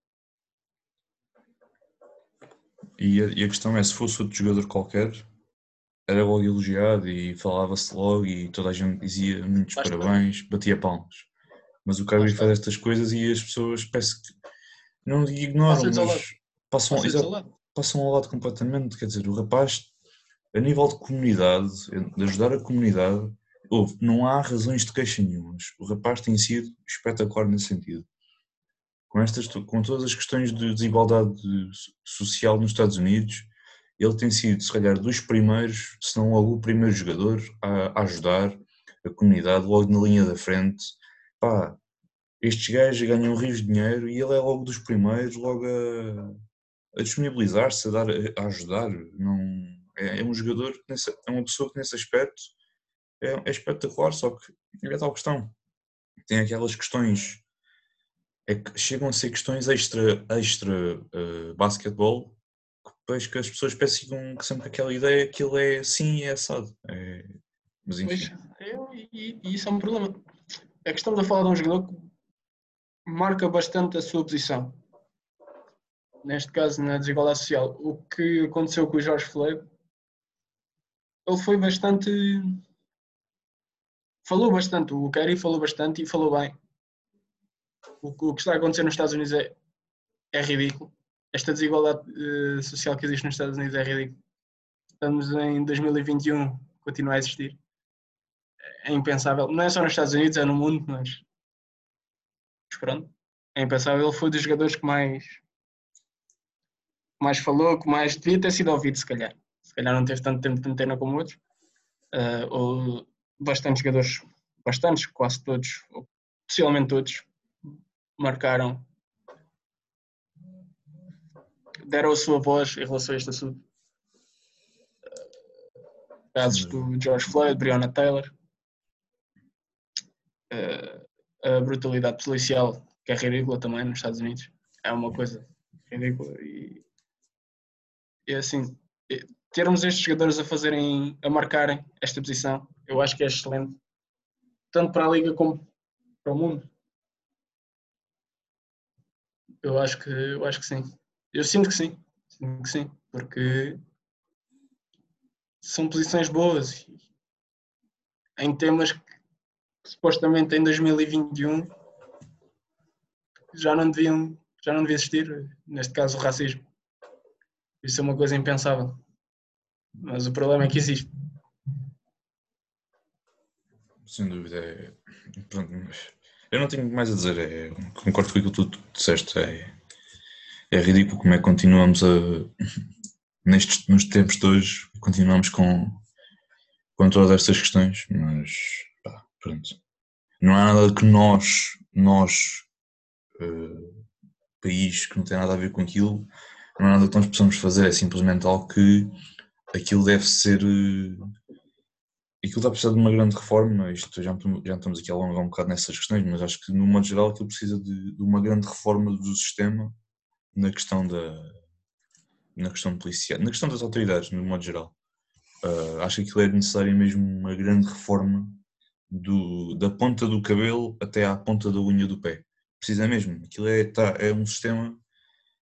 E a, e a questão é, se fosse outro jogador qualquer, era logo elogiado e falava-se logo e toda a gente dizia muitos Basta parabéns, batia palmas. Mas o Kyrie faz estas coisas e as pessoas parece que não ignoram, mas passam, exato, passam ao lado completamente. Quer dizer, o rapaz, a nível de comunidade, de ajudar a comunidade, houve, não há razões de queixa nenhumas. O rapaz tem sido espetacular nesse sentido. Com, estas, com todas as questões de desigualdade social nos Estados Unidos, ele tem sido, se calhar, dos primeiros, se não o primeiro jogador a, a ajudar a comunidade logo na linha da frente. Pá, estes gajos ganham rios de dinheiro e ele é logo dos primeiros, logo a, a disponibilizar-se, a, dar, a ajudar. Não, é, é um jogador, é uma pessoa que nesse aspecto é, é espetacular, só que é tal questão. Tem aquelas questões é que chegam a ser questões extra, extra uh, basquetebol que depois que as pessoas pensam que sempre aquela ideia que ele é e é assado. É, mas enfim. Pois, eu, e, e, isso é um problema. A questão da fala de um jogador que marca bastante a sua posição. Neste caso, na desigualdade social. O que aconteceu com o Jorge Floyd, ele foi bastante. Falou bastante. O Kerry falou bastante e falou bem. O, o que está a acontecer nos Estados Unidos é, é ridículo. Esta desigualdade uh, social que existe nos Estados Unidos é ridículo. Estamos em 2021, continua a existir. É impensável. Não é só nos Estados Unidos, é no mundo, mas mas pronto, é impensável. Ele foi dos jogadores que mais, mais falou, que mais devia ter sido ouvido, se calhar. Calhar não teve tanto tempo de antena como outros. Uh, ou bastantes jogadores, bastantes, quase todos, ou possivelmente todos, marcaram, deram a sua voz em relação a este assunto. Casos do George Floyd, Breonna Taylor. Uh, a brutalidade policial, que é ridícula também nos Estados Unidos, é uma coisa ridícula. E, e assim, termos estes jogadores a fazerem, a marcarem esta posição, eu acho que é excelente, tanto para a Liga como para o mundo. Eu acho que, eu acho que sim. Eu sinto que sim, sinto que sim, porque são posições boas em temas que supostamente em 2021 já não deviam, já não devia existir, neste caso o racismo. Isso é uma coisa impensável. Mas o problema é que existe. Sem dúvida. É... Eu não tenho mais a dizer. É... Concordo com aquilo que tu disseste. É... é ridículo como é que continuamos a. Nestes, nos tempos de hoje, continuamos com, com todas estas questões, mas Pronto. Não há nada que nós, nós, uh, país que não tem nada a ver com aquilo, não há nada que nós possamos fazer, é simplesmente algo que aquilo deve ser. Uh, aquilo está a precisar de uma grande reforma, isto já, já estamos aqui a alongar um bocado nessas questões, mas acho que no modo geral aquilo precisa de, de uma grande reforma do sistema na questão da na questão policial, na questão das autoridades, no modo geral. Uh, acho que aquilo é necessário mesmo uma grande reforma do, da ponta do cabelo até à ponta da unha do pé. Precisa mesmo. Aquilo é, tá, é um sistema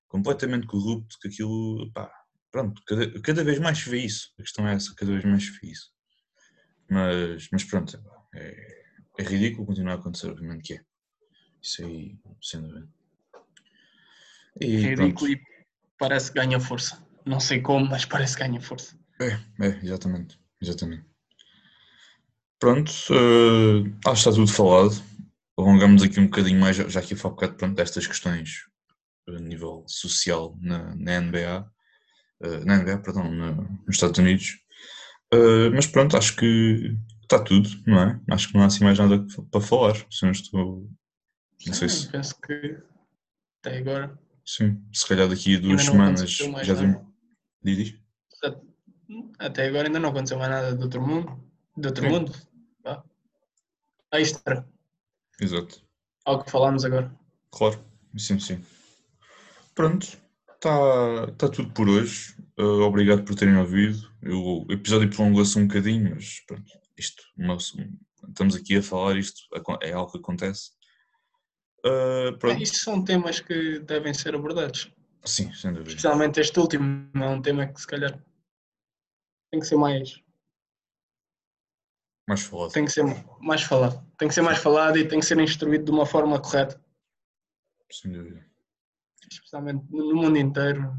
completamente corrupto que aquilo, pá, pronto, cada, cada vez mais se vê isso. A questão é essa, cada vez mais se vê isso. Mas, mas pronto, é, é ridículo continuar a acontecer, obviamente que é. Isso aí, sem dúvida. E, é ridículo pronto. e parece que ganha força. Não sei como, mas parece que ganha força. É, é, exatamente, exatamente. Pronto, uh, acho que está tudo falado. Alongamos aqui um bocadinho mais, já aqui focado pronto, destas questões a nível social na, na NBA, uh, eh, na NBA, perdão, na, nos Estados Unidos. Uh, mas pronto, acho que está tudo, não é? Acho que não há assim mais nada para falar. Se não estou. Não sei se. Penso que até agora. Sim, se calhar daqui a duas semanas já diz? Até agora ainda não aconteceu mais nada de outro mundo. De outro Sim. mundo? extra. Exato. Algo que falámos agora. Claro, sim, sim. Pronto, está tá tudo por hoje. Uh, obrigado por terem ouvido. Eu, o episódio prolongou-se um bocadinho, mas pronto, isto, estamos aqui a falar, isto é algo que acontece. Uh, pronto. São temas que devem ser abordados. Sim, sem dúvida. Especialmente este último, é um tema que se calhar tem que ser mais mais falado. Tem que ser mais falado. Tem que ser mais falado e tem que ser instruído de uma forma correta. Sem dúvida. Especialmente no mundo inteiro.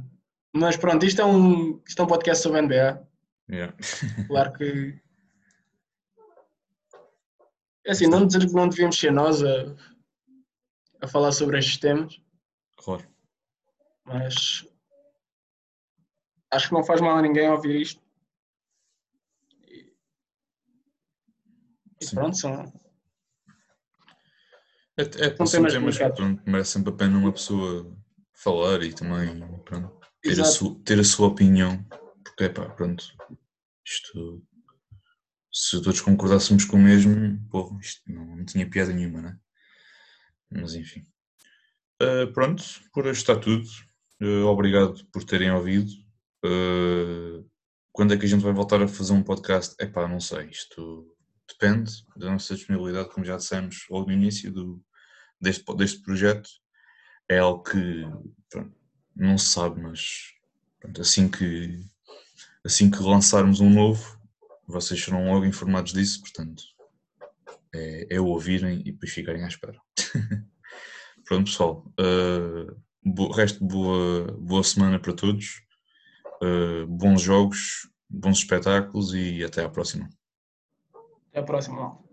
Mas pronto, isto é um, isto é um podcast sobre NBA. Yeah. <laughs> claro que. É assim, não dizer que não devíamos ser nós a, a falar sobre estes temas. Claro. Mas acho que não faz mal a ninguém ouvir isto. E Sim. pronto, são. É, é, são temas que pronto, merece sempre a pena uma pessoa falar e também pronto, ter, a sua, ter a sua opinião, porque é pá, pronto, isto se todos concordássemos com o mesmo, pô, isto não, não tinha piada nenhuma, né? Mas enfim. Uh, pronto, por hoje está tudo. Uh, obrigado por terem ouvido. Uh, quando é que a gente vai voltar a fazer um podcast? É pá, não sei. Isto depende da nossa disponibilidade, como já dissemos logo no início do, deste, deste projeto. É algo que pronto, não se sabe, mas pronto, assim, que, assim que lançarmos um novo, vocês serão logo informados disso, portanto é, é ouvirem e depois ficarem à espera. <laughs> Pronto, pessoal. Uh, bo, resto boa, boa semana para todos. Uh, bons jogos, bons espetáculos e até à próxima. Até à próxima.